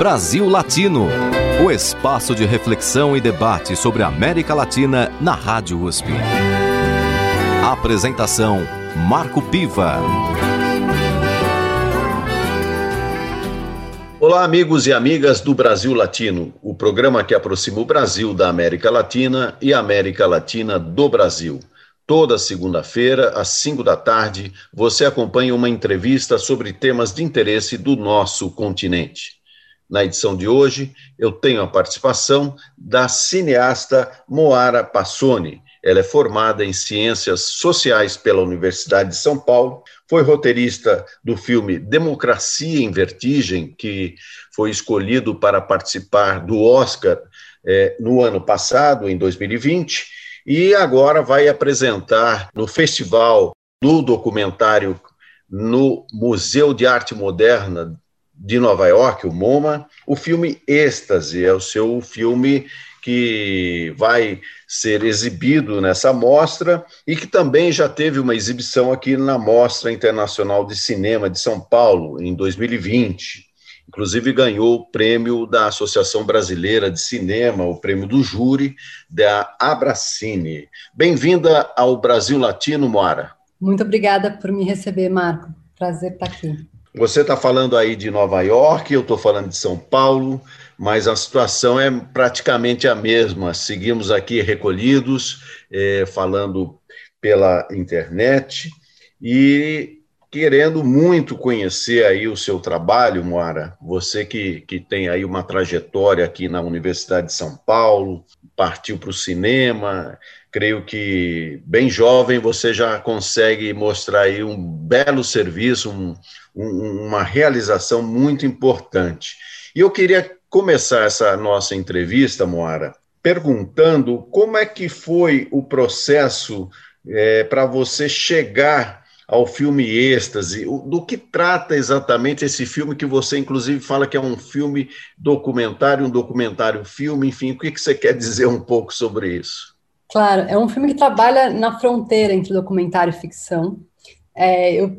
Brasil Latino, o espaço de reflexão e debate sobre a América Latina na Rádio USP. Apresentação Marco Piva. Olá, amigos e amigas do Brasil Latino, o programa que aproxima o Brasil da América Latina e a América Latina do Brasil. Toda segunda-feira, às 5 da tarde, você acompanha uma entrevista sobre temas de interesse do nosso continente. Na edição de hoje, eu tenho a participação da cineasta Moara Passoni. Ela é formada em Ciências Sociais pela Universidade de São Paulo, foi roteirista do filme Democracia em Vertigem, que foi escolhido para participar do Oscar eh, no ano passado, em 2020 e agora vai apresentar no Festival do Documentário no Museu de Arte Moderna de Nova York, o MoMA, o filme Êxtase, é o seu filme que vai ser exibido nessa mostra e que também já teve uma exibição aqui na Mostra Internacional de Cinema de São Paulo, em 2020. Inclusive ganhou o prêmio da Associação Brasileira de Cinema, o prêmio do júri da Abracine. Bem-vinda ao Brasil Latino, Moara. Muito obrigada por me receber, Marco. Prazer estar aqui. Você está falando aí de Nova York, eu estou falando de São Paulo, mas a situação é praticamente a mesma. Seguimos aqui recolhidos, é, falando pela internet, e querendo muito conhecer aí o seu trabalho, Moara. Você que, que tem aí uma trajetória aqui na Universidade de São Paulo, partiu para o cinema. Creio que bem jovem você já consegue mostrar aí um belo serviço, um, um, uma realização muito importante. E eu queria começar essa nossa entrevista, Moara, perguntando como é que foi o processo é, para você chegar ao filme Êxtase. Do que trata exatamente esse filme que você, inclusive, fala que é um filme documentário, um documentário filme, enfim, o que você quer dizer um pouco sobre isso? Claro, é um filme que trabalha na fronteira entre documentário e ficção. É,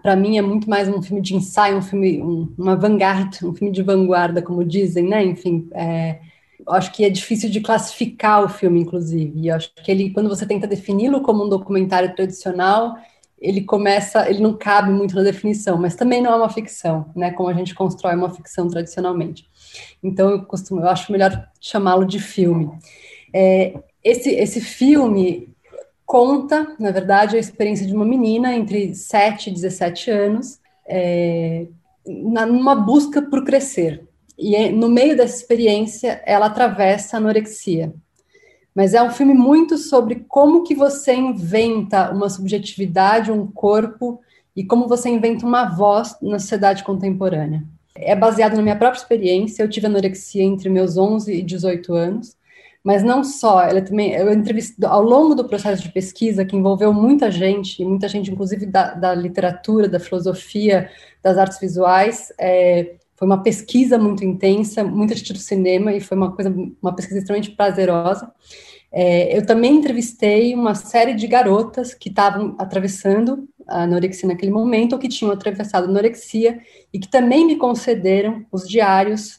para mim é muito mais um filme de ensaio, um filme, um, uma vanguarda, um filme de vanguarda, como dizem, né? Enfim, é, acho que é difícil de classificar o filme, inclusive. E acho que ele, quando você tenta defini-lo como um documentário tradicional, ele começa, ele não cabe muito na definição, mas também não é uma ficção, né? Como a gente constrói uma ficção tradicionalmente. Então eu costumo, eu acho melhor chamá-lo de filme. É, esse esse filme conta, na verdade, a experiência de uma menina entre 7 e 17 anos, é, na, numa busca por crescer. E no meio dessa experiência, ela atravessa a anorexia. Mas é um filme muito sobre como que você inventa uma subjetividade, um corpo e como você inventa uma voz na sociedade contemporânea. É baseado na minha própria experiência. Eu tive anorexia entre meus 11 e 18 anos, mas não só. Ela também, eu entrevistei ao longo do processo de pesquisa que envolveu muita gente, muita gente, inclusive da, da literatura, da filosofia, das artes visuais. É, foi uma pesquisa muito intensa, muita gente do cinema, e foi uma coisa, uma pesquisa extremamente prazerosa. É, eu também entrevistei uma série de garotas que estavam atravessando a anorexia naquele momento, ou que tinham atravessado a anorexia, e que também me concederam os diários,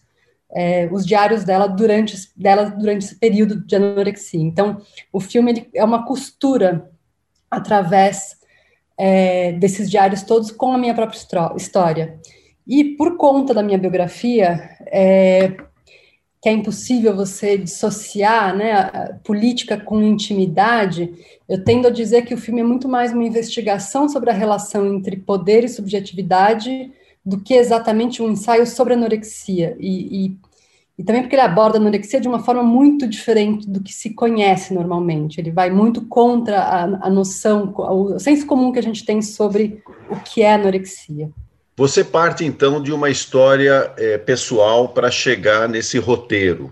é, os diários dela durante, dela durante esse período de anorexia. Então, o filme é uma costura através é, desses diários todos com a minha própria história. E por conta da minha biografia, é, que é impossível você dissociar né, política com intimidade, eu tendo a dizer que o filme é muito mais uma investigação sobre a relação entre poder e subjetividade do que exatamente um ensaio sobre anorexia. E, e, e também porque ele aborda a anorexia de uma forma muito diferente do que se conhece normalmente. Ele vai muito contra a, a noção, o senso comum que a gente tem sobre o que é anorexia. Você parte então de uma história é, pessoal para chegar nesse roteiro.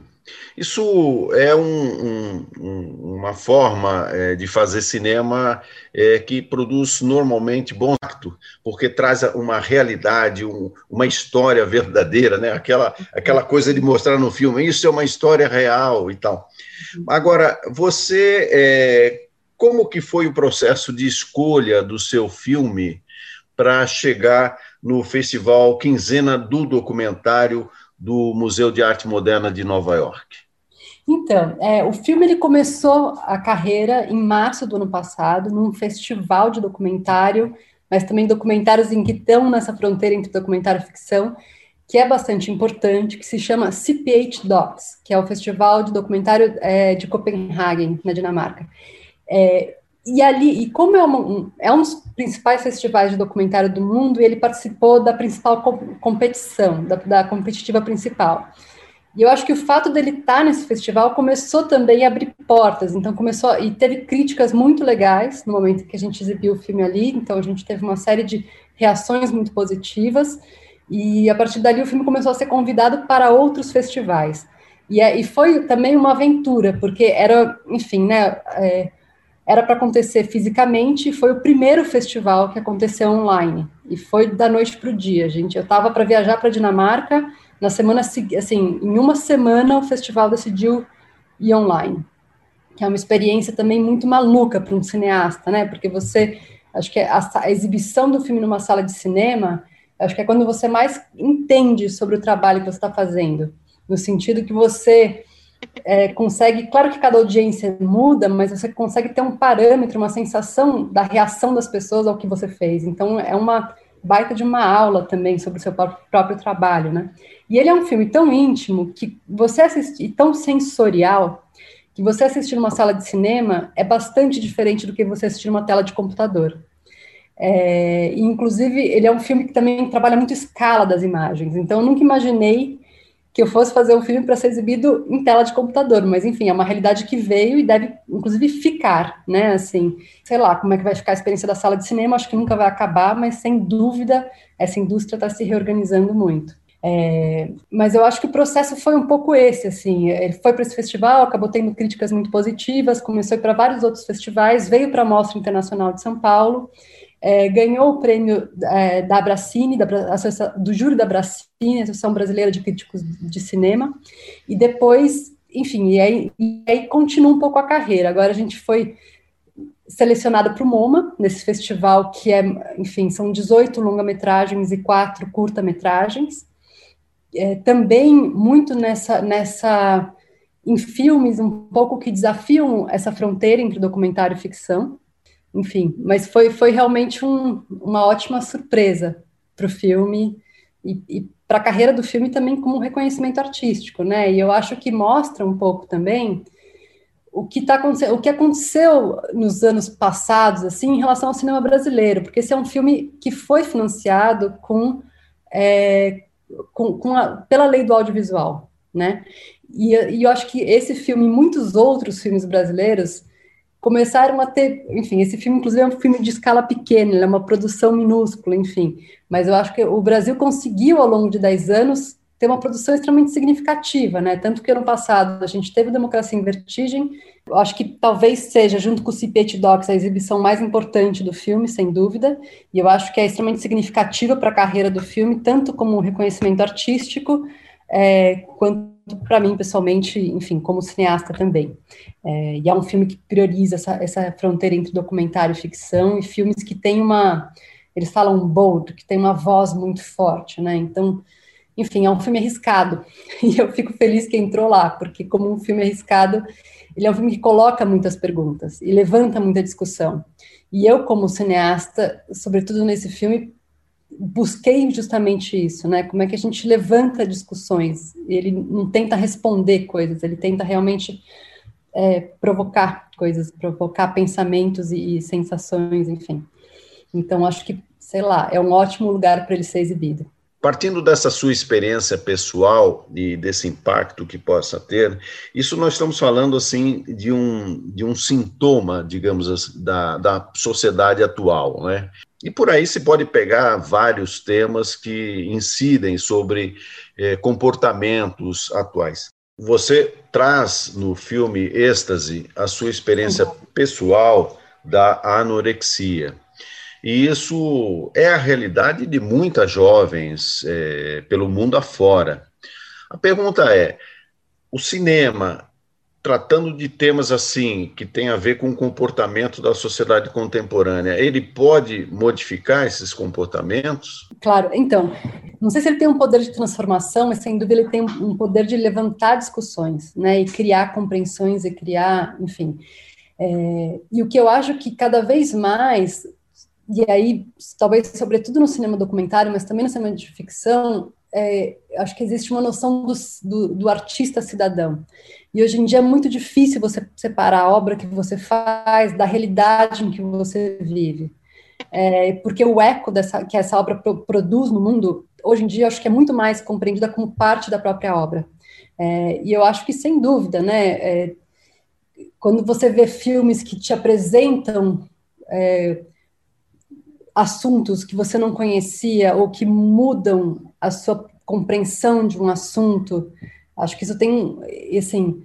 Isso é um, um, uma forma é, de fazer cinema é, que produz normalmente bom impacto, porque traz uma realidade, um, uma história verdadeira, né? aquela, aquela coisa de mostrar no filme, isso é uma história real e tal. Agora, você, é, como que foi o processo de escolha do seu filme para chegar no Festival Quinzena do Documentário do Museu de Arte Moderna de Nova York? Então, é, o filme ele começou a carreira em março do ano passado, num festival de documentário, mas também documentários em que estão nessa fronteira entre documentário e ficção, que é bastante importante, que se chama CPH Docs, que é o Festival de Documentário é, de Copenhagen, na Dinamarca. É, e ali, e como é, uma, um, é um dos principais festivais de documentário do mundo, ele participou da principal competição, da, da competitiva principal. E eu acho que o fato dele estar nesse festival começou também a abrir portas. Então começou e teve críticas muito legais no momento que a gente exibiu o filme ali. Então a gente teve uma série de reações muito positivas. E a partir dali o filme começou a ser convidado para outros festivais. E, é, e foi também uma aventura, porque era, enfim, né, é, era para acontecer fisicamente, e foi o primeiro festival que aconteceu online. E foi da noite para o dia, gente. Eu estava para viajar para Dinamarca, na semana assim, em uma semana o festival decidiu ir online. Que é uma experiência também muito maluca para um cineasta, né? Porque você, acho que a, a exibição do filme numa sala de cinema Acho que é quando você mais entende sobre o trabalho que você está fazendo, no sentido que você é, consegue, claro que cada audiência muda, mas você consegue ter um parâmetro, uma sensação da reação das pessoas ao que você fez. Então, é uma baita de uma aula também sobre o seu próprio, trabalho, né? E ele é um filme tão íntimo que você assistir, tão sensorial, que você assistir numa sala de cinema é bastante diferente do que você assistir numa tela de computador. É, inclusive, ele é um filme que também trabalha muito escala das imagens. Então, eu nunca imaginei que eu fosse fazer um filme para ser exibido em tela de computador, mas enfim, é uma realidade que veio e deve, inclusive, ficar, né? Assim, sei lá como é que vai ficar a experiência da sala de cinema, acho que nunca vai acabar, mas sem dúvida essa indústria está se reorganizando muito. É, mas eu acho que o processo foi um pouco esse, assim, ele foi para esse festival, acabou tendo críticas muito positivas, começou para vários outros festivais, veio para a Mostra Internacional de São Paulo, é, ganhou o prêmio é, da Abracine, da, do júri da Abracine, Associação Brasileira de Críticos de Cinema, e depois, enfim, e aí, e aí continua um pouco a carreira. Agora a gente foi selecionada para o MoMA, nesse festival que é, enfim, são 18 longa-metragens e quatro curta-metragens, é, também muito nessa, nessa, em filmes um pouco que desafiam essa fronteira entre documentário e ficção, enfim, mas foi, foi realmente um, uma ótima surpresa para o filme e, e para a carreira do filme também como um reconhecimento artístico, né? E eu acho que mostra um pouco também o que tá acontecendo, o que aconteceu nos anos passados, assim, em relação ao cinema brasileiro, porque esse é um filme que foi financiado com, é, com, com a, pela lei do audiovisual, né? E, e eu acho que esse filme e muitos outros filmes brasileiros começaram a ter, enfim, esse filme inclusive é um filme de escala pequena, é uma produção minúscula, enfim, mas eu acho que o Brasil conseguiu ao longo de 10 anos ter uma produção extremamente significativa, né, tanto que ano passado a gente teve Democracia em Vertigem, eu acho que talvez seja, junto com o CPT Docs, a exibição mais importante do filme, sem dúvida, e eu acho que é extremamente significativa para a carreira do filme, tanto como um reconhecimento artístico, é, quanto para mim, pessoalmente, enfim, como cineasta também. É, e é um filme que prioriza essa, essa fronteira entre documentário e ficção, e filmes que têm uma, eles falam bold, que tem uma voz muito forte, né, então, enfim, é um filme arriscado, e eu fico feliz que entrou lá, porque como um filme arriscado, ele é um filme que coloca muitas perguntas, e levanta muita discussão, e eu, como cineasta, sobretudo nesse filme, busquei justamente isso, né? Como é que a gente levanta discussões? Ele não tenta responder coisas, ele tenta realmente é, provocar coisas, provocar pensamentos e, e sensações, enfim. Então, acho que, sei lá, é um ótimo lugar para ele ser exibido. Partindo dessa sua experiência pessoal e desse impacto que possa ter, isso nós estamos falando assim de um, de um sintoma, digamos, assim, da, da sociedade atual, né? E por aí se pode pegar vários temas que incidem sobre eh, comportamentos atuais. Você traz no filme Êxtase a sua experiência pessoal da anorexia. E isso é a realidade de muitas jovens é, pelo mundo afora. A pergunta é: o cinema tratando de temas assim que tem a ver com o comportamento da sociedade contemporânea, ele pode modificar esses comportamentos? Claro, então, não sei se ele tem um poder de transformação, mas sem dúvida ele tem um poder de levantar discussões, né, e criar compreensões e criar, enfim. É, e o que eu acho que cada vez mais, e aí talvez sobretudo no cinema documentário, mas também no cinema de ficção, é, acho que existe uma noção do, do, do, artista cidadão. E hoje em dia é muito difícil você separar a obra que você faz da realidade em que você vive. É, porque o eco dessa, que essa obra pro, produz no mundo, hoje em dia, acho que é muito mais compreendida como parte da própria obra. É, e eu acho que, sem dúvida, né, é, quando você vê filmes que te apresentam é, assuntos que você não conhecia ou que mudam a sua compreensão de um assunto, acho que isso tem, assim,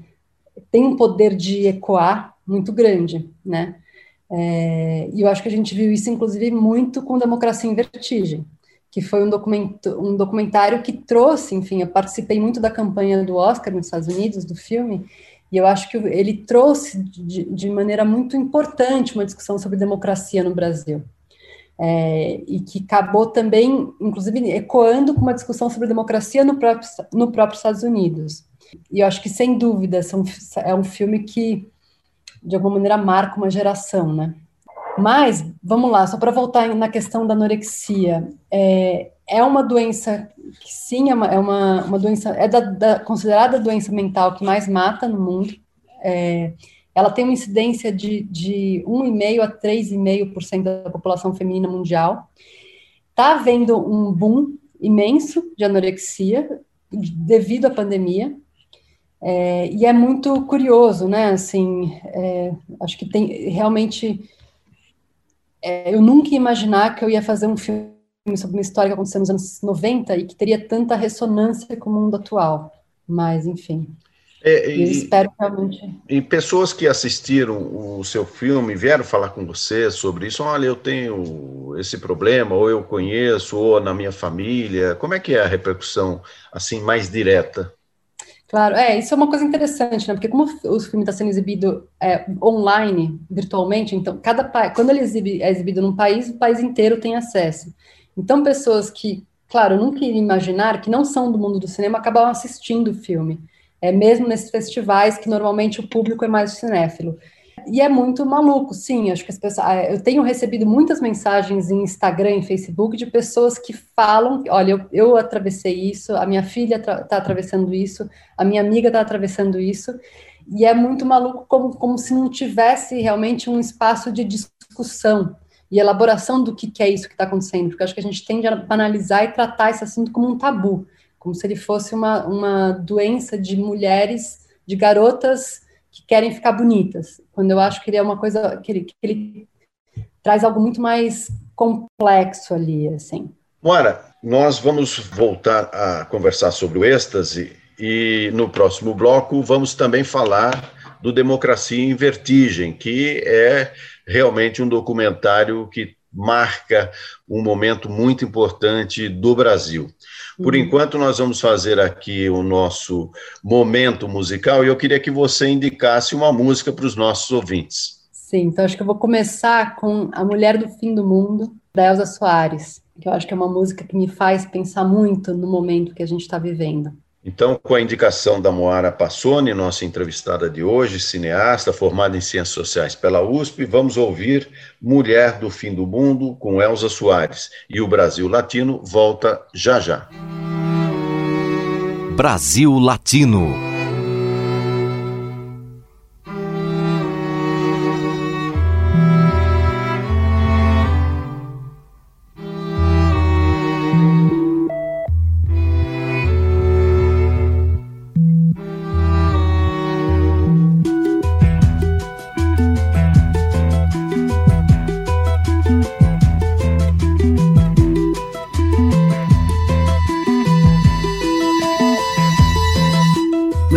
tem um poder de ecoar muito grande, né? É, e eu acho que a gente viu isso, inclusive, muito com Democracia em Vertigem, que foi um, documento, um documentário que trouxe, enfim, eu participei muito da campanha do Oscar nos Estados Unidos, do filme, e eu acho que ele trouxe de, de maneira muito importante uma discussão sobre democracia no Brasil é, e que acabou também, inclusive, ecoando com uma discussão sobre democracia no próprio, no próprio Estados Unidos. E eu acho que, sem dúvida, são, é um filme que, de alguma maneira, marca uma geração, né? Mas, vamos lá, só para voltar na questão da anorexia, é, é uma doença que, sim, é uma, é uma, uma doença, é da, da, considerada a doença mental que mais mata no mundo, é, ela tem uma incidência de, de 1,5% a 3,5% da população feminina mundial. Está havendo um boom imenso de anorexia devido à pandemia. É, e é muito curioso, né? Assim, é, acho que tem realmente. É, eu nunca ia imaginar que eu ia fazer um filme sobre uma história que aconteceu nos anos 90 e que teria tanta ressonância com o mundo atual. Mas, enfim. É, e, espero realmente. E pessoas que assistiram o seu filme vieram falar com você sobre isso. Olha, eu tenho esse problema, ou eu conheço, ou na minha família. Como é que é a repercussão assim mais direta? Claro, é, isso é uma coisa interessante, né? Porque como o filme está sendo exibido é, online, virtualmente, então cada quando ele exibe, é exibido num país, o país inteiro tem acesso. Então pessoas que, claro, nunca iria imaginar que não são do mundo do cinema acabam assistindo o filme é, mesmo nesses festivais que normalmente o público é mais cinéfilo. E é muito maluco, sim. Acho que as pessoas. Ah, eu tenho recebido muitas mensagens em Instagram e Facebook de pessoas que falam: olha, eu, eu atravessei isso, a minha filha está atravessando isso, a minha amiga está atravessando isso. E é muito maluco, como, como se não tivesse realmente um espaço de discussão e elaboração do que, que é isso que está acontecendo, porque acho que a gente tende a banalizar e tratar esse assunto como um tabu como se ele fosse uma, uma doença de mulheres, de garotas que querem ficar bonitas, quando eu acho que ele é uma coisa que ele, que ele traz algo muito mais complexo ali, assim. Moara, nós vamos voltar a conversar sobre o êxtase e no próximo bloco vamos também falar do Democracia em Vertigem, que é realmente um documentário que marca um momento muito importante do Brasil. Por uhum. enquanto, nós vamos fazer aqui o nosso momento musical e eu queria que você indicasse uma música para os nossos ouvintes. Sim, então acho que eu vou começar com A Mulher do Fim do Mundo, da Elza Soares, que eu acho que é uma música que me faz pensar muito no momento que a gente está vivendo. Então, com a indicação da Moara Passoni, nossa entrevistada de hoje, cineasta, formada em Ciências Sociais pela USP, vamos ouvir Mulher do Fim do Mundo, com Elza Soares. E o Brasil Latino volta já já. Brasil Latino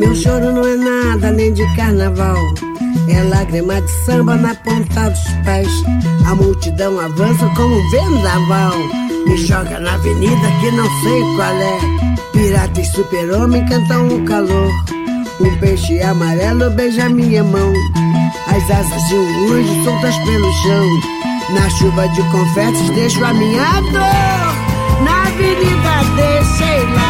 Meu choro não é nada além de carnaval. É lágrima de samba na ponta dos pés. A multidão avança como um vendaval. Me joga na avenida que não sei qual é. Pirata e super-homem cantam o calor. Um peixe amarelo beija minha mão. As asas de um anjo soltas pelo chão. Na chuva de confetes deixo a minha dor. Na avenida deixei lá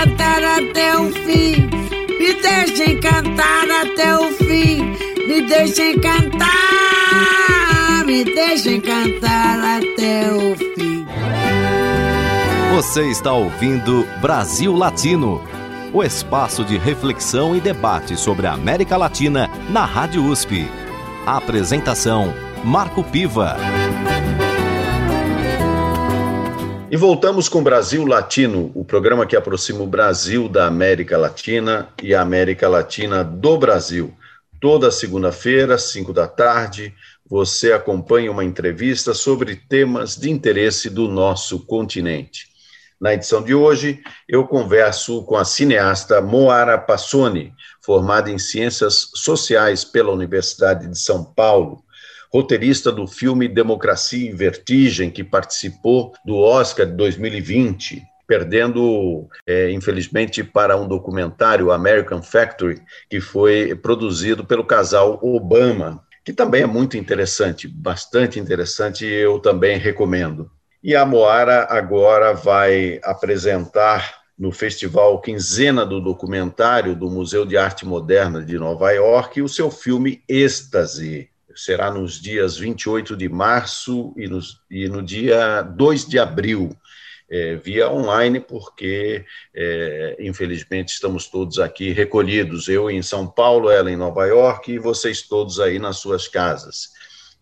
cantar até o fim. Me deixem cantar até o fim. Me deixem cantar. Me deixem cantar até o fim. Você está ouvindo Brasil Latino, o espaço de reflexão e debate sobre a América Latina na Rádio USP. Apresentação: Marco Piva. E voltamos com Brasil Latino, o programa que aproxima o Brasil da América Latina e a América Latina do Brasil. Toda segunda-feira, 5 da tarde, você acompanha uma entrevista sobre temas de interesse do nosso continente. Na edição de hoje, eu converso com a cineasta Moara Passoni, formada em Ciências Sociais pela Universidade de São Paulo, roteirista do filme Democracia em Vertigem, que participou do Oscar de 2020, perdendo, é, infelizmente, para um documentário, American Factory, que foi produzido pelo casal Obama, que também é muito interessante, bastante interessante, eu também recomendo. E a Moara agora vai apresentar no Festival Quinzena do Documentário do Museu de Arte Moderna de Nova York o seu filme Êxtase. Será nos dias 28 de março e, nos, e no dia 2 de abril, é, via online, porque, é, infelizmente, estamos todos aqui recolhidos, eu em São Paulo, ela em Nova York e vocês todos aí nas suas casas.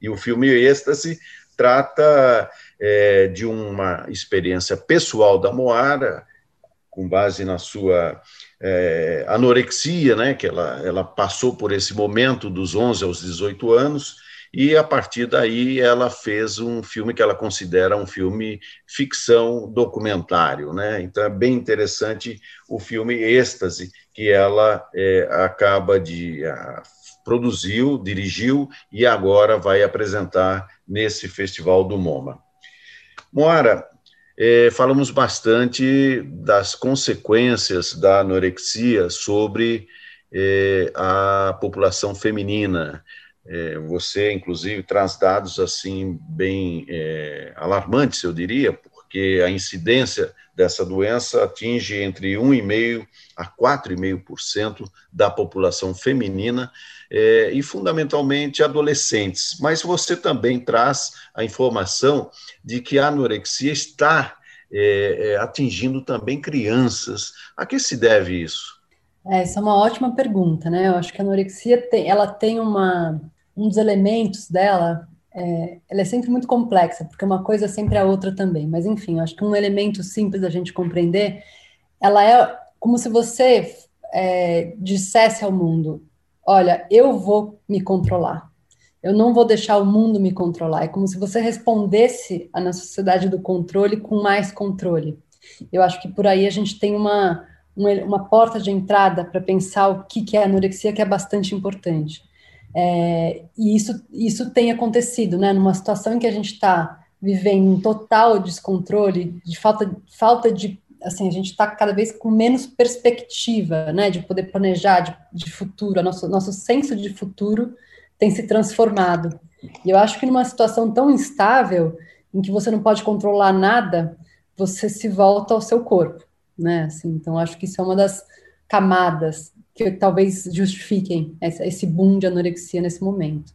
E o filme Êxtase trata é, de uma experiência pessoal da Moara, com base na sua é, anorexia, né, que ela, ela passou por esse momento dos 11 aos 18 anos, e a partir daí ela fez um filme que ela considera um filme ficção documentário, né? Então é bem interessante o filme Êxtase que ela é, acaba de a, produziu, dirigiu e agora vai apresentar nesse festival do MoMA. Moara, é, falamos bastante das consequências da anorexia sobre é, a população feminina. É, você, inclusive, traz dados assim bem é, alarmantes, eu diria, porque a incidência dessa doença atinge entre 1,5% a 4,5% da população feminina é, e, fundamentalmente, adolescentes. Mas você também traz a informação de que a anorexia está é, é, atingindo também crianças. A que se deve isso? Essa é uma ótima pergunta, né? Eu acho que a anorexia tem, ela tem uma, um dos elementos dela é, ela é sempre muito complexa, porque uma coisa é sempre a outra também. Mas, enfim, acho que um elemento simples da gente compreender, ela é como se você é, dissesse ao mundo: olha, eu vou me controlar. Eu não vou deixar o mundo me controlar. É como se você respondesse à nossa sociedade do controle com mais controle. Eu acho que por aí a gente tem uma, uma, uma porta de entrada para pensar o que, que é anorexia, que é bastante importante. É, e isso, isso tem acontecido, né? Numa situação em que a gente está vivendo um total descontrole, de falta, falta de. Assim, a gente está cada vez com menos perspectiva, né? De poder planejar de, de futuro. Nosso, nosso senso de futuro tem se transformado. E eu acho que numa situação tão instável, em que você não pode controlar nada, você se volta ao seu corpo, né? Assim, então, acho que isso é uma das camadas que talvez justifiquem esse boom de anorexia nesse momento.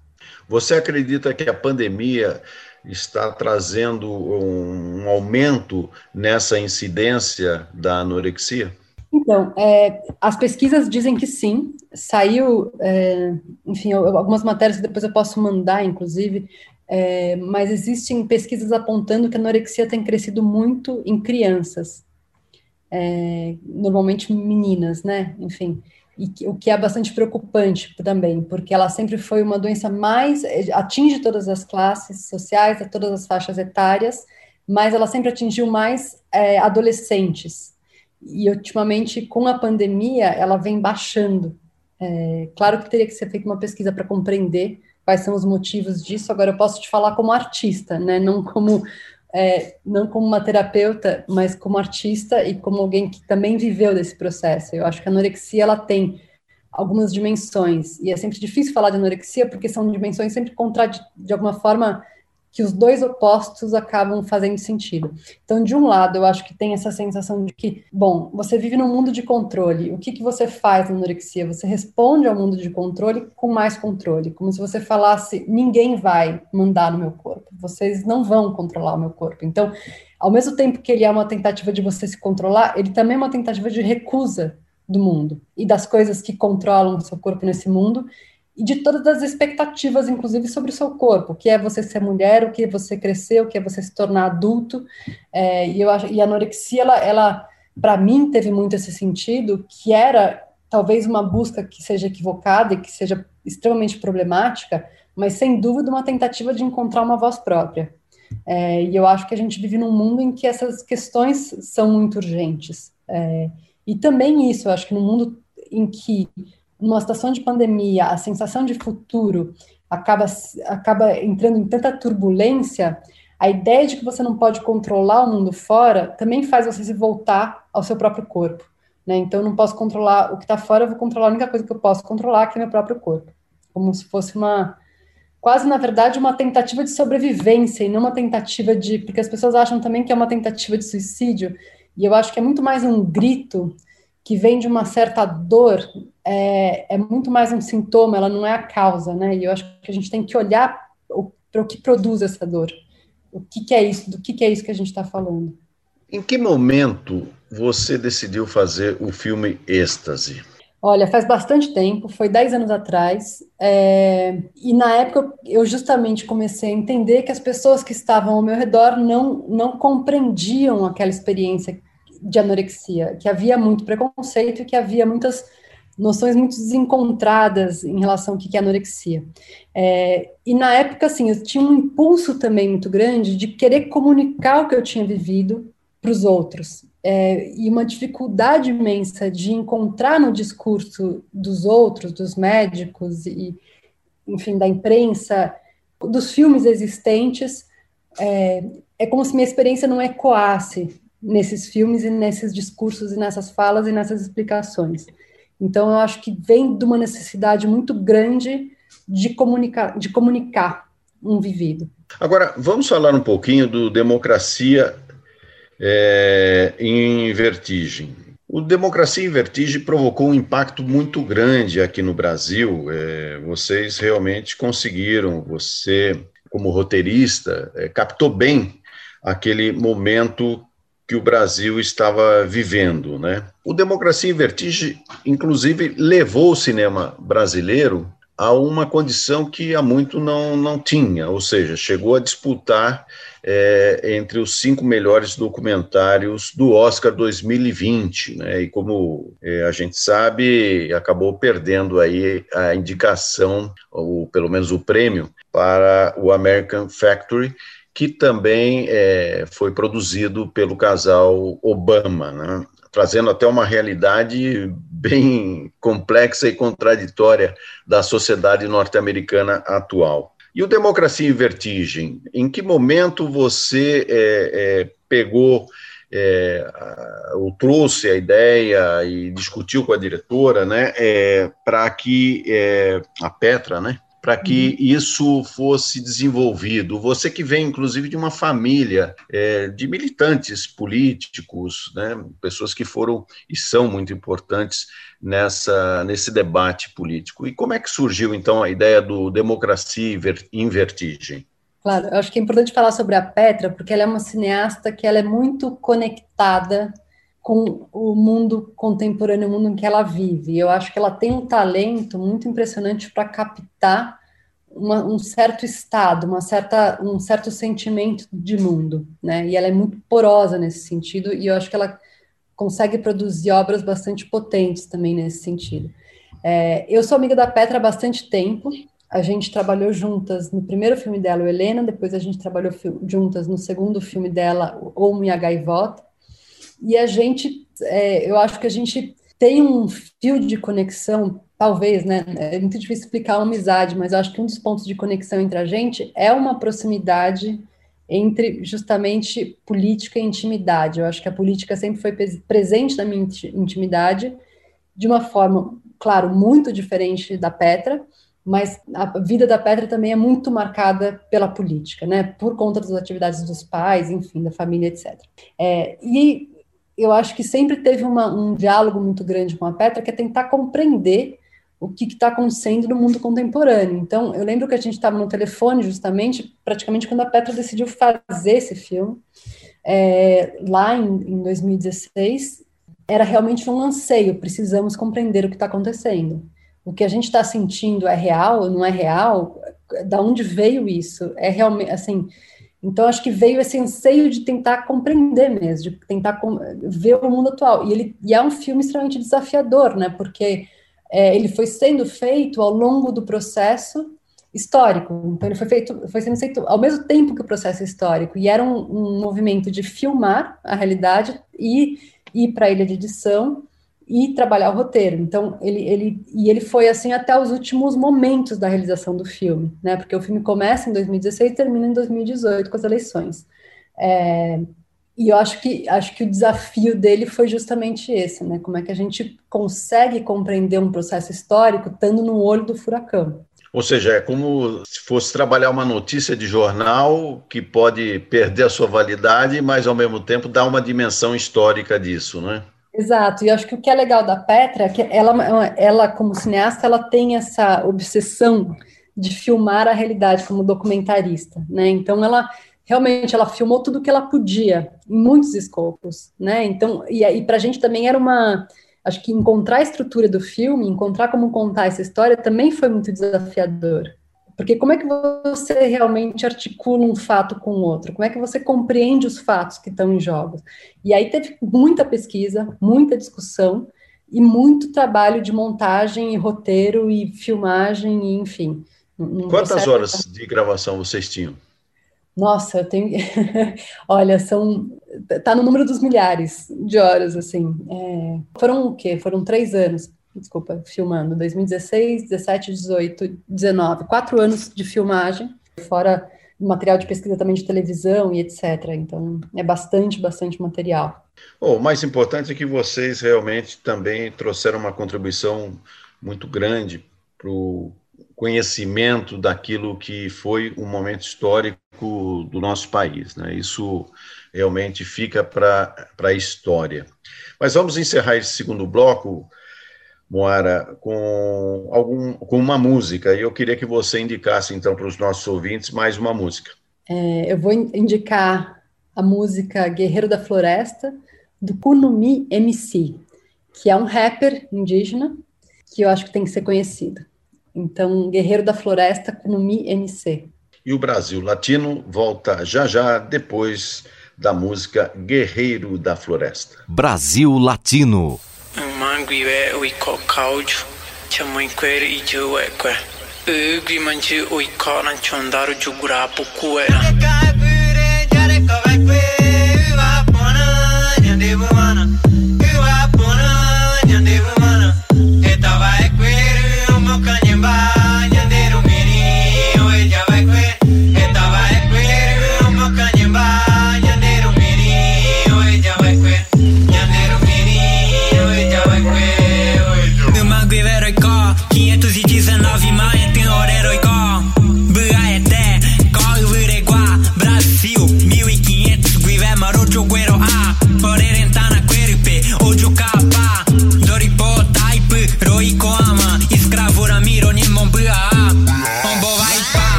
Você acredita que a pandemia está trazendo um aumento nessa incidência da anorexia? Então, é, as pesquisas dizem que sim. Saiu, é, enfim, algumas matérias que depois eu posso mandar, inclusive, é, mas existem pesquisas apontando que a anorexia tem crescido muito em crianças, é, normalmente meninas, né? Enfim e que, o que é bastante preocupante também, porque ela sempre foi uma doença mais atinge todas as classes sociais, a todas as faixas etárias, mas ela sempre atingiu mais é, adolescentes. E ultimamente, com a pandemia, ela vem baixando. É, claro que teria que ser feita uma pesquisa para compreender quais são os motivos disso. Agora, eu posso te falar como artista, né? não como é, não como uma terapeuta, mas como artista e como alguém que também viveu desse processo. Eu acho que a anorexia ela tem algumas dimensões e é sempre difícil falar de anorexia porque são dimensões sempre contra de alguma forma que os dois opostos acabam fazendo sentido. Então, de um lado, eu acho que tem essa sensação de que, bom, você vive num mundo de controle. O que, que você faz na anorexia? Você responde ao mundo de controle com mais controle, como se você falasse: ninguém vai mandar no meu corpo, vocês não vão controlar o meu corpo. Então, ao mesmo tempo que ele é uma tentativa de você se controlar, ele também é uma tentativa de recusa do mundo e das coisas que controlam o seu corpo nesse mundo e de todas as expectativas, inclusive, sobre o seu corpo, o que é você ser mulher, o que é você crescer, o que é você se tornar adulto. É, e, eu e a anorexia, ela, ela para mim, teve muito esse sentido, que era talvez uma busca que seja equivocada e que seja extremamente problemática, mas sem dúvida uma tentativa de encontrar uma voz própria. É, e eu acho que a gente vive num mundo em que essas questões são muito urgentes. É, e também isso, eu acho que no mundo em que numa situação de pandemia, a sensação de futuro acaba, acaba entrando em tanta turbulência, a ideia de que você não pode controlar o mundo fora também faz você se voltar ao seu próprio corpo. Né? Então, eu não posso controlar o que está fora, eu vou controlar a única coisa que eu posso controlar, que é meu próprio corpo. Como se fosse uma, quase na verdade, uma tentativa de sobrevivência e não uma tentativa de. Porque as pessoas acham também que é uma tentativa de suicídio, e eu acho que é muito mais um grito que vem de uma certa dor é, é muito mais um sintoma, ela não é a causa, né? E eu acho que a gente tem que olhar para o que produz essa dor. O que, que é isso? Do que, que é isso que a gente está falando? Em que momento você decidiu fazer o filme Êxtase? Olha, faz bastante tempo, foi 10 anos atrás, é, e na época eu justamente comecei a entender que as pessoas que estavam ao meu redor não, não compreendiam aquela experiência de anorexia, que havia muito preconceito e que havia muitas noções muito desencontradas em relação ao que é anorexia. É, e na época, assim, eu tinha um impulso também muito grande de querer comunicar o que eu tinha vivido para os outros é, e uma dificuldade imensa de encontrar no discurso dos outros, dos médicos e, enfim, da imprensa, dos filmes existentes, é, é como se minha experiência não ecoasse nesses filmes e nesses discursos e nessas falas e nessas explicações. Então, eu acho que vem de uma necessidade muito grande de comunicar, de comunicar um vivido. Agora, vamos falar um pouquinho do Democracia é, em Vertigem. O Democracia em Vertigem provocou um impacto muito grande aqui no Brasil. É, vocês realmente conseguiram, você, como roteirista, é, captou bem aquele momento que o Brasil estava vivendo, né? O Democracia em Vertigem, inclusive, levou o cinema brasileiro a uma condição que há muito não, não tinha, ou seja, chegou a disputar é, entre os cinco melhores documentários do Oscar 2020, né? E como é, a gente sabe, acabou perdendo aí a indicação, ou pelo menos o prêmio, para o American Factory, que também é, foi produzido pelo casal Obama, né? trazendo até uma realidade bem complexa e contraditória da sociedade norte-americana atual. E o Democracia em Vertigem, em que momento você é, é, pegou é, ou trouxe a ideia e discutiu com a diretora, né, é, para que é, a Petra, né, para que uhum. isso fosse desenvolvido. Você que vem, inclusive, de uma família é, de militantes políticos, né, pessoas que foram e são muito importantes nessa, nesse debate político. E como é que surgiu, então, a ideia do democracia em vertigem? Claro, eu acho que é importante falar sobre a Petra, porque ela é uma cineasta que ela é muito conectada com o mundo contemporâneo, o mundo em que ela vive. Eu acho que ela tem um talento muito impressionante para captar uma, um certo estado, uma certa, um certo sentimento de mundo, né? E ela é muito porosa nesse sentido, e eu acho que ela consegue produzir obras bastante potentes também nesse sentido. É, eu sou amiga da Petra há bastante tempo. A gente trabalhou juntas no primeiro filme dela, o Helena, depois a gente trabalhou juntas no segundo filme dela, O Minha Gaivota. E a gente, é, eu acho que a gente tem um fio de conexão, talvez, né? É muito difícil explicar uma amizade, mas eu acho que um dos pontos de conexão entre a gente é uma proximidade entre justamente política e intimidade. Eu acho que a política sempre foi presente na minha intimidade, de uma forma, claro, muito diferente da Petra, mas a vida da Petra também é muito marcada pela política, né? Por conta das atividades dos pais, enfim, da família, etc. É, e eu acho que sempre teve uma, um diálogo muito grande com a Petra, que é tentar compreender o que está acontecendo no mundo contemporâneo. Então, eu lembro que a gente estava no telefone, justamente, praticamente quando a Petra decidiu fazer esse filme, é, lá em, em 2016, era realmente um anseio, precisamos compreender o que está acontecendo. O que a gente está sentindo é real, não é real? Da onde veio isso? É realmente, assim, então, acho que veio esse anseio de tentar compreender mesmo, de tentar ver o mundo atual. E, ele, e é um filme extremamente desafiador, né? Porque é, ele foi sendo feito ao longo do processo histórico. Então, ele foi feito, foi sendo feito ao mesmo tempo que o processo histórico. E era um, um movimento de filmar a realidade e ir para a ilha de edição e trabalhar o roteiro. Então, ele, ele, e ele foi assim até os últimos momentos da realização do filme, né? Porque o filme começa em 2016 e termina em 2018 com as eleições. É, e eu acho que acho que o desafio dele foi justamente esse, né? Como é que a gente consegue compreender um processo histórico estando no olho do furacão? Ou seja, é como se fosse trabalhar uma notícia de jornal que pode perder a sua validade, mas ao mesmo tempo dar uma dimensão histórica disso, né? Exato, e acho que o que é legal da Petra é que ela, ela como cineasta, ela tem essa obsessão de filmar a realidade como documentarista, né? Então ela realmente ela filmou tudo que ela podia em muitos escopos, né? Então e aí para a gente também era uma acho que encontrar a estrutura do filme, encontrar como contar essa história também foi muito desafiador, porque como é que você realmente articula um fato com o outro? Como é que você compreende os fatos que estão em jogo? E aí teve muita pesquisa, muita discussão e muito trabalho de montagem e roteiro e filmagem, e, enfim. Quantas horas de gravação vocês tinham? Nossa, eu tenho. Olha, são. Tá no número dos milhares de horas, assim. É... Foram o quê? Foram três anos, desculpa, filmando. 2016, 17, 18, 19. Quatro anos de filmagem, fora material de pesquisa também de televisão e etc. Então, é bastante, bastante material. Oh, o mais importante é que vocês realmente também trouxeram uma contribuição muito grande para o conhecimento daquilo que foi um momento histórico do nosso país. Né? Isso realmente fica para a história. Mas vamos encerrar esse segundo bloco, Moara, com, algum, com uma música. E eu queria que você indicasse, então, para os nossos ouvintes mais uma música. É, eu vou indicar a música Guerreiro da Floresta, do Kunumi MC, que é um rapper indígena que eu acho que tem que ser conhecido. Então, Guerreiro da Floresta com Mi MC. E o Brasil Latino volta já já depois da música Guerreiro da Floresta. Brasil Latino gwiwe wiko kauju chamui kwere ijuwe kwe ugwi manji uiko nan chondaru jugura pukuera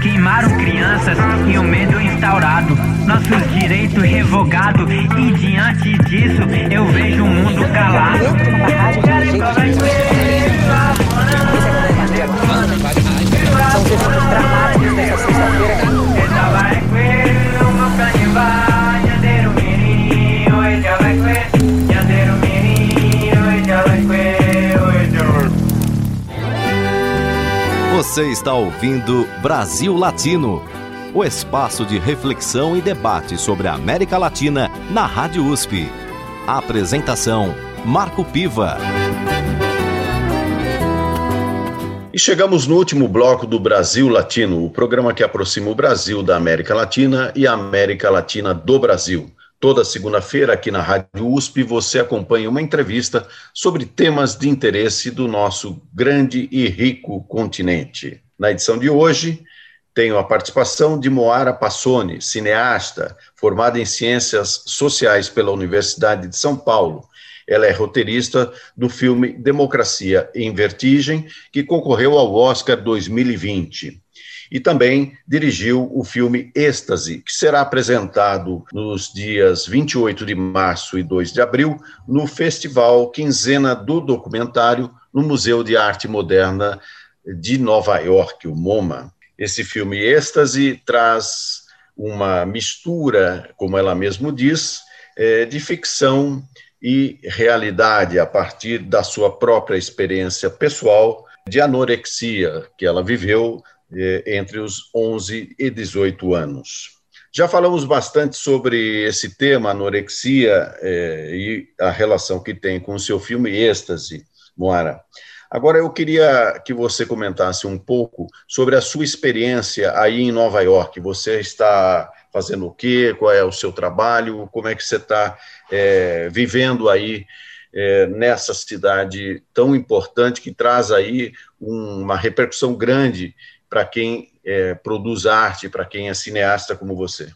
queimaram crianças e o medo instaurado, nossos direitos revogados e diante disso eu vejo o mundo calado. Você está ouvindo Brasil Latino, o espaço de reflexão e debate sobre a América Latina na Rádio USP. A apresentação: Marco Piva. E chegamos no último bloco do Brasil Latino, o programa que aproxima o Brasil da América Latina e a América Latina do Brasil. Toda segunda-feira, aqui na Rádio USP, você acompanha uma entrevista sobre temas de interesse do nosso grande e rico continente. Na edição de hoje, tenho a participação de Moara Passoni, cineasta, formada em Ciências Sociais pela Universidade de São Paulo ela é roteirista do filme Democracia em Vertigem, que concorreu ao Oscar 2020. E também dirigiu o filme Êxtase, que será apresentado nos dias 28 de março e 2 de abril no Festival Quinzena do Documentário no Museu de Arte Moderna de Nova York, o MoMA. Esse filme Êxtase traz uma mistura, como ela mesmo diz, eh, de ficção e realidade a partir da sua própria experiência pessoal de anorexia que ela viveu entre os 11 e 18 anos. Já falamos bastante sobre esse tema, anorexia, eh, e a relação que tem com o seu filme Êxtase, Moara. Agora eu queria que você comentasse um pouco sobre a sua experiência aí em Nova York. Você está fazendo o quê? Qual é o seu trabalho? Como é que você está é, vivendo aí é, nessa cidade tão importante que traz aí uma repercussão grande para quem é, produz arte, para quem é cineasta como você?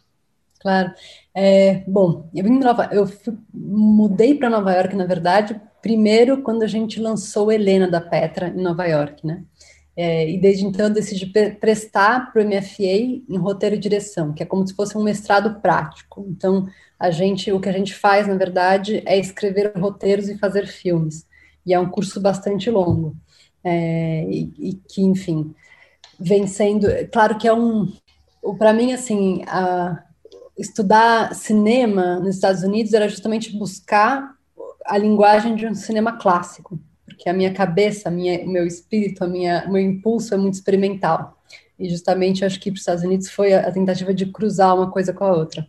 Claro. É, bom, eu, Nova, eu mudei para Nova York, na verdade, primeiro quando a gente lançou Helena da Petra em Nova York, né? É, e desde então eu decidi prestar para o MFA em roteiro e direção, que é como se fosse um mestrado prático. Então, a gente, o que a gente faz, na verdade, é escrever roteiros e fazer filmes. E é um curso bastante longo. É, e, e, que, enfim, vem sendo. Claro que é um. Para mim, assim, a, estudar cinema nos Estados Unidos era justamente buscar a linguagem de um cinema clássico porque a minha cabeça, a minha, o meu espírito, a minha, o meu impulso é muito experimental. E justamente acho que para os Estados Unidos foi a, a, tentativa de cruzar uma coisa com a outra.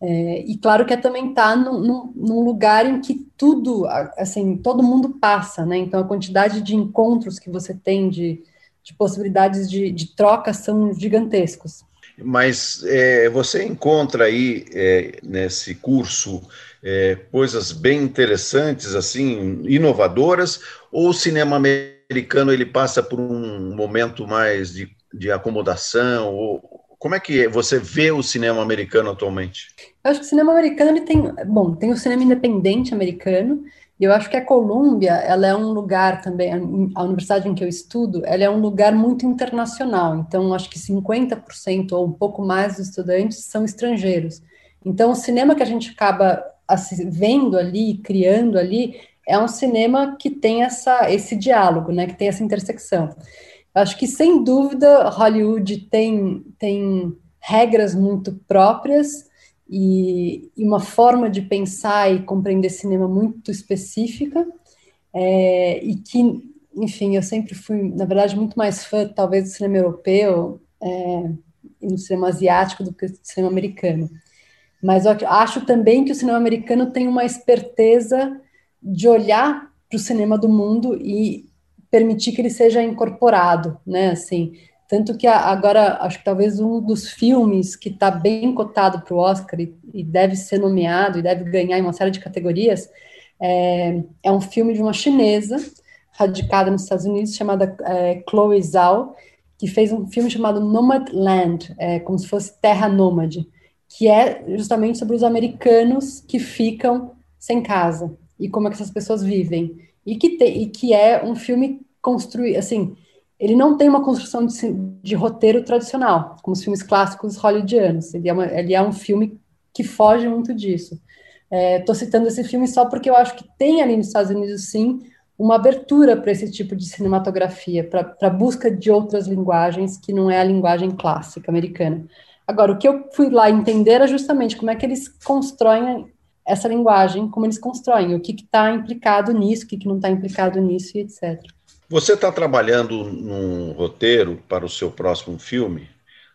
É, e claro que é também estar tá num, num, lugar em que tudo, assim, todo mundo passa, né? Então a quantidade de encontros que você tem, de, de possibilidades de, de troca são gigantescos. Mas é, você encontra aí é, nesse curso é, coisas bem interessantes, assim, inovadoras, ou o cinema americano ele passa por um momento mais de, de acomodação? Ou, como é que você vê o cinema americano atualmente? Eu acho que o cinema americano ele tem, bom, tem o cinema independente americano, e eu acho que a Colômbia, ela é um lugar também, a universidade em que eu estudo, ela é um lugar muito internacional. Então, acho que 50% ou um pouco mais dos estudantes são estrangeiros. Então, o cinema que a gente acaba vendo ali, criando ali, é um cinema que tem essa, esse diálogo, né, que tem essa intersecção. Acho que, sem dúvida, Hollywood tem, tem regras muito próprias e, e uma forma de pensar e compreender cinema muito específica, é, e que, enfim, eu sempre fui, na verdade, muito mais fã, talvez, do cinema europeu é, e do cinema asiático do que do cinema americano. Mas eu acho também que o cinema americano tem uma esperteza de olhar para o cinema do mundo e permitir que ele seja incorporado, né? Assim, tanto que agora acho que talvez um dos filmes que está bem cotado para o Oscar e, e, deve ser nomeado e deve ganhar em uma série de categorias é, é um filme de uma chinesa radicada nos Estados Unidos chamada é, Chloe Zhao, que fez um filme chamado Nomadland, é, como se fosse Terra Nômade que é justamente sobre os americanos que ficam sem casa e como é que essas pessoas vivem. E que, te, e que é um filme construído, assim, ele não tem uma construção de, de, roteiro tradicional, como os filmes clássicos hollywoodianos. Ele é, uma, ele é um filme que foge muito disso. Estou é, citando esse filme só porque eu acho que tem ali nos Estados Unidos, sim, uma abertura para esse tipo de cinematografia, para a busca de outras linguagens que não é a linguagem clássica americana. Agora, o que eu fui lá entender era justamente como é que eles constroem essa linguagem, como eles constroem, o que está implicado nisso, o que, que não está implicado nisso e etc. Você está trabalhando num roteiro para o seu próximo filme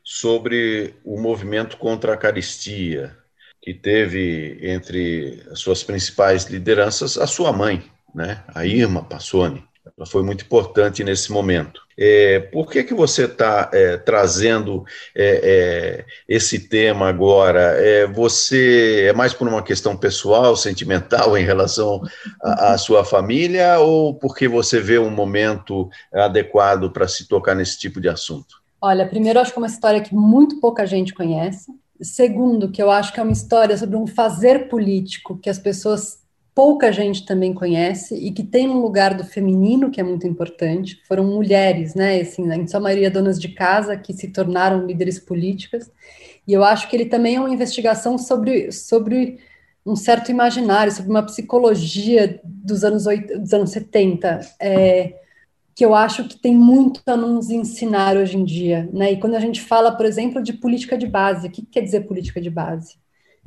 sobre o movimento contra a caristia, que teve entre as suas principais lideranças a sua mãe, né, a Irma Passoni. Ela foi muito importante nesse momento. É, por que, que você está é, trazendo é, é, esse tema agora? É, você é mais por uma questão pessoal, sentimental em relação à sua família ou porque você vê um momento adequado para se tocar nesse tipo de assunto? Olha, primeiro, acho que é uma história que muito pouca gente conhece. Segundo, que eu acho que é uma história sobre um fazer político que as pessoas pouca gente também conhece e que tem um lugar do feminino que é muito importante. Foram mulheres, né, assim, em sua maioria donas de casa que se tornaram líderes políticas. E eu acho que ele também é uma investigação sobre, sobre um certo imaginário, sobre uma psicologia dos anos, 8, dos anos 70, é, que eu acho que tem muito a nos ensinar hoje em dia. Né? E quando a gente fala, por exemplo, de política de base, o que quer dizer política de base?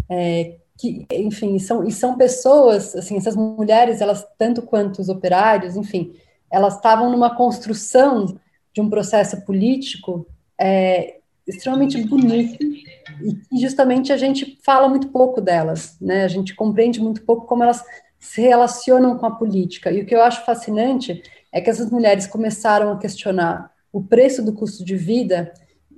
É, que, enfim, são, e são pessoas, assim, essas mulheres, elas, tanto quanto os operários, enfim, elas estavam numa construção de um processo político é, extremamente bonito e justamente a gente fala muito pouco delas, né? A gente compreende muito pouco como elas se relacionam com a política. E o que eu acho fascinante é que essas mulheres começaram a questionar o preço do custo de vida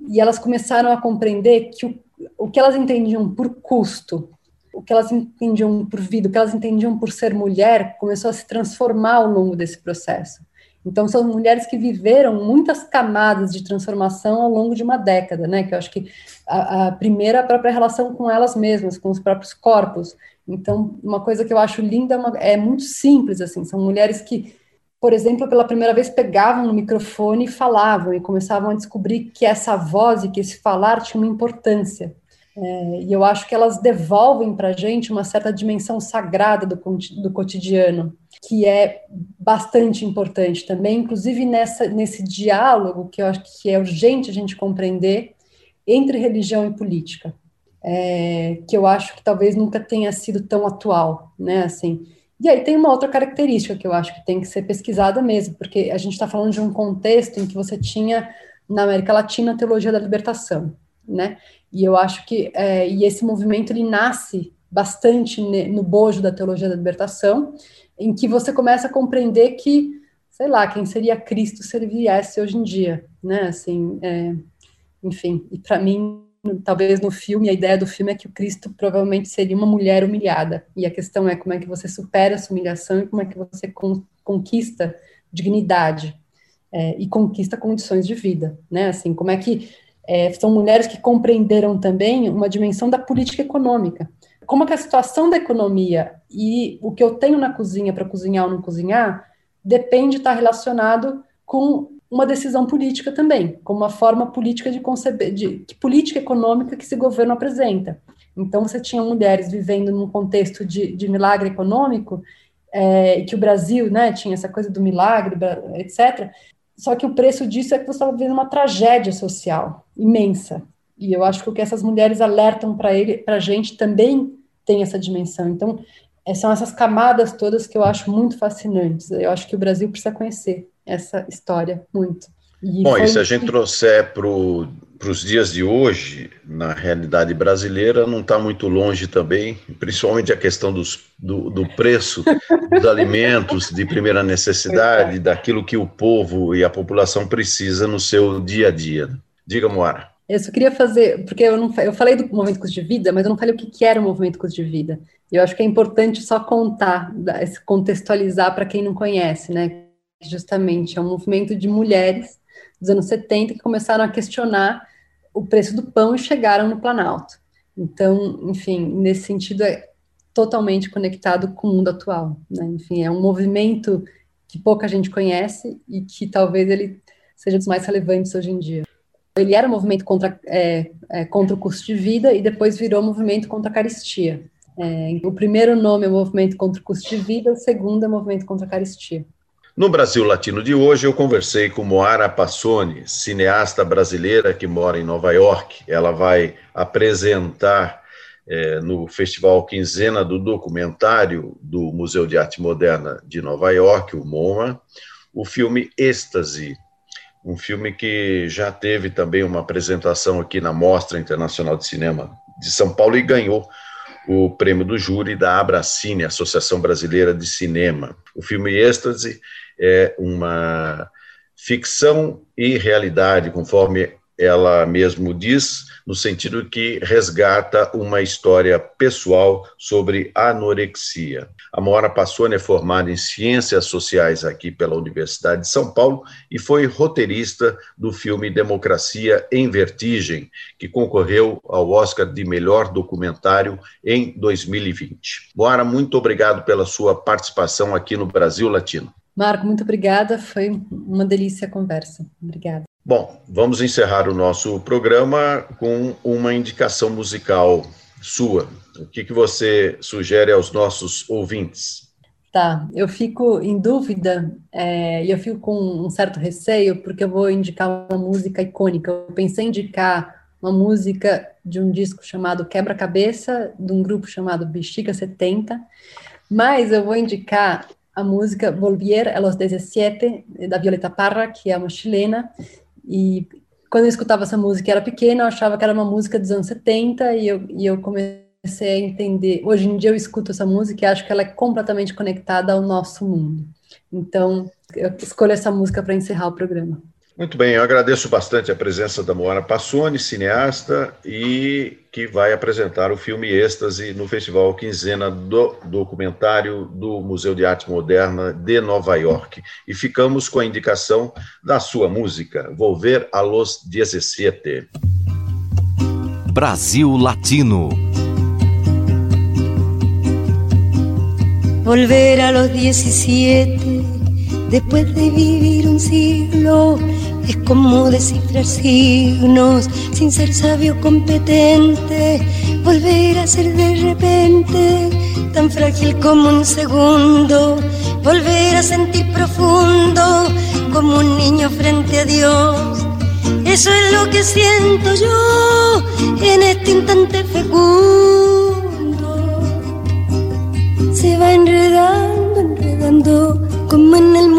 e elas começaram a compreender que o, o que elas entendiam por custo o que elas entendiam por vida, o que elas entendiam por ser mulher, começou a se transformar ao longo desse processo. Então, são mulheres que viveram muitas camadas de transformação ao longo de uma década, né? Que eu acho que a, a primeira, a própria relação com elas mesmas, com os próprios corpos. Então, uma coisa que eu acho linda é, é muito simples, assim, são mulheres que, por exemplo, pela primeira vez pegavam no microfone e falavam, e começavam a descobrir que essa voz e que esse falar tinha uma importância. É, e eu acho que elas devolvem para a gente uma certa dimensão sagrada do, do cotidiano, que é bastante importante também, inclusive nessa, nesse diálogo que eu acho que é urgente a gente compreender entre religião e política, é, que eu acho que talvez nunca tenha sido tão atual, né? Assim, e aí tem uma outra característica que eu acho que tem que ser pesquisada mesmo, porque a gente está falando de um contexto em que você tinha na América Latina a teologia da libertação, né? E eu acho que é, e esse movimento ele nasce bastante no bojo da teologia da libertação, em que você começa a compreender que, sei lá, quem seria Cristo se ele viesse hoje em dia, né? Assim, é, enfim, e para mim, talvez no filme, a ideia do filme é que o Cristo provavelmente seria uma mulher humilhada. E a questão é como é que você supera essa humilhação e como é que você con conquista dignidade é, e conquista condições de vida, né? Assim, como é que é, são mulheres que compreenderam também uma dimensão da política econômica. Como é que a situação da economia e o que eu tenho na cozinha para cozinhar ou não cozinhar depende de estar relacionado com uma decisão política também, com uma forma política de conceber, de, de política econômica que esse governo apresenta. Então, você tinha mulheres vivendo num contexto de, de milagre econômico, é, que o Brasil né, tinha essa coisa do milagre, etc. Só que o preço disso é que você está vivendo uma tragédia social imensa. E eu acho que o que essas mulheres alertam para ele, para a gente também tem essa dimensão. Então, é, são essas camadas todas que eu acho muito fascinantes. Eu acho que o Brasil precisa conhecer essa história muito. E Bom, e se a gente trouxer para os dias de hoje, na realidade brasileira, não está muito longe também, principalmente a questão dos, do, do preço dos alimentos de primeira necessidade, daquilo que o povo e a população precisa no seu dia a dia. Diga, Moara. Eu só queria fazer, porque eu, não, eu falei do movimento custo de vida, mas eu não falei o que, que era o movimento custo de vida. Eu acho que é importante só contar, contextualizar para quem não conhece, né? Justamente é um movimento de mulheres dos anos 70 que começaram a questionar o preço do pão e chegaram no Planalto. Então, enfim, nesse sentido é totalmente conectado com o mundo atual. Né? Enfim, é um movimento que pouca gente conhece e que talvez ele seja dos mais relevantes hoje em dia. Ele era um movimento contra, é, é, contra o custo de vida e depois virou um movimento contra a caristia. É, o primeiro nome é movimento contra o custo de vida, o segundo é movimento contra a caristia. No Brasil Latino de hoje, eu conversei com Moara Passoni, cineasta brasileira que mora em Nova York. Ela vai apresentar é, no Festival Quinzena do Documentário do Museu de Arte Moderna de Nova York, o MoMA, o filme Êxtase, um filme que já teve também uma apresentação aqui na Mostra Internacional de Cinema de São Paulo e ganhou o prêmio do júri da Abracine, Associação Brasileira de Cinema. O filme Êxtase é uma ficção e realidade, conforme ela mesmo diz, no sentido que resgata uma história pessoal sobre anorexia. A Moara Passoni é formada em Ciências Sociais aqui pela Universidade de São Paulo e foi roteirista do filme Democracia em Vertigem, que concorreu ao Oscar de Melhor Documentário em 2020. Moara, muito obrigado pela sua participação aqui no Brasil Latino. Marco, muito obrigada, foi uma delícia a conversa. Obrigada. Bom, vamos encerrar o nosso programa com uma indicação musical sua. O que, que você sugere aos nossos ouvintes? Tá, eu fico em dúvida é, e eu fico com um certo receio porque eu vou indicar uma música icônica. Eu pensei em indicar uma música de um disco chamado Quebra-Cabeça, de um grupo chamado Bexiga 70, mas eu vou indicar a música Volvier a los 17, da Violeta Parra, que é uma chilena, e quando eu escutava essa música era pequena, eu achava que era uma música dos anos 70 e eu, e eu comecei a entender. Hoje em dia eu escuto essa música e acho que ela é completamente conectada ao nosso mundo. Então, eu escolho essa música para encerrar o programa. Muito bem, eu agradeço bastante a presença da Moana Passoni, cineasta, e que vai apresentar o filme Êxtase no Festival Quinzena do Documentário do Museu de Arte Moderna de Nova York. E ficamos com a indicação da sua música, Volver a los 17. Brasil Latino. Volver a los 17, depois de vivir um siglo Es como descifrar signos sin ser sabio competente, volver a ser de repente tan frágil como un segundo, volver a sentir profundo como un niño frente a Dios. Eso es lo que siento yo en este instante fecundo. Se va enredando, enredando como en el la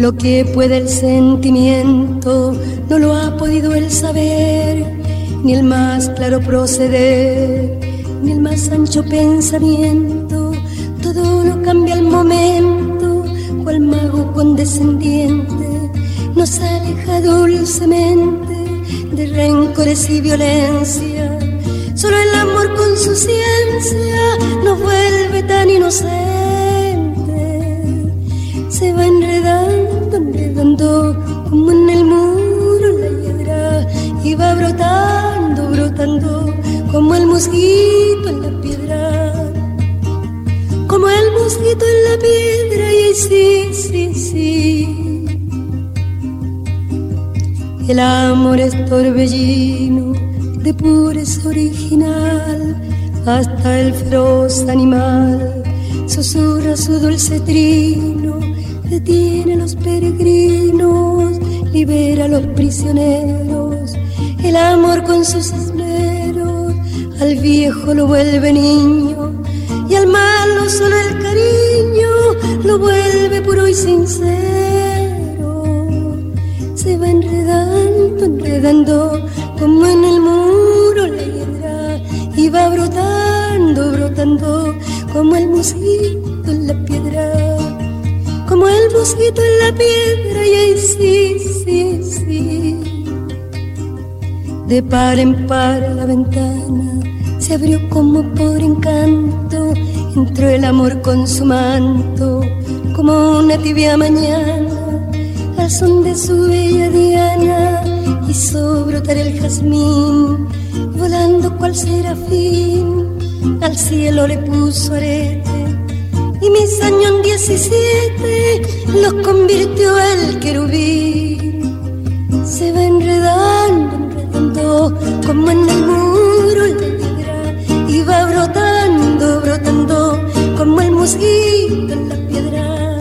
Lo que puede el sentimiento no lo ha podido el saber, ni el más claro proceder, ni el más ancho pensamiento. Todo lo cambia al momento, cual mago condescendiente nos aleja dulcemente de rencores y violencia. Solo el amor con su ciencia nos vuelve tan inocentes se va enredando, como en el muro la hiedra y va brotando, brotando como el mosquito en la piedra, como el mosquito en la piedra y sí, sí, sí. El amor es torbellino de pureza original hasta el feroz animal susurra su dulce trino detiene a los peregrinos, libera a los prisioneros, el amor con sus esmeros, al viejo lo vuelve niño. Y al malo solo el cariño lo vuelve puro y sincero. Se va enredando, enredando como en el muro la hiedra. Y va brotando, brotando como el piedra en la piedra y ahí sí, sí, sí. De par en par la ventana se abrió como por encanto entró el amor con su manto como una tibia mañana al son de su bella diana hizo brotar el jazmín volando cual serafín al cielo le puso arete y mis años 17 los convirtió el querubín. Se va enredando enredando como en el muro la piedra y va brotando brotando como el mosquito en la piedra.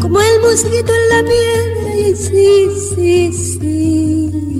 Como el mosquito en la piedra y sí, sí, sí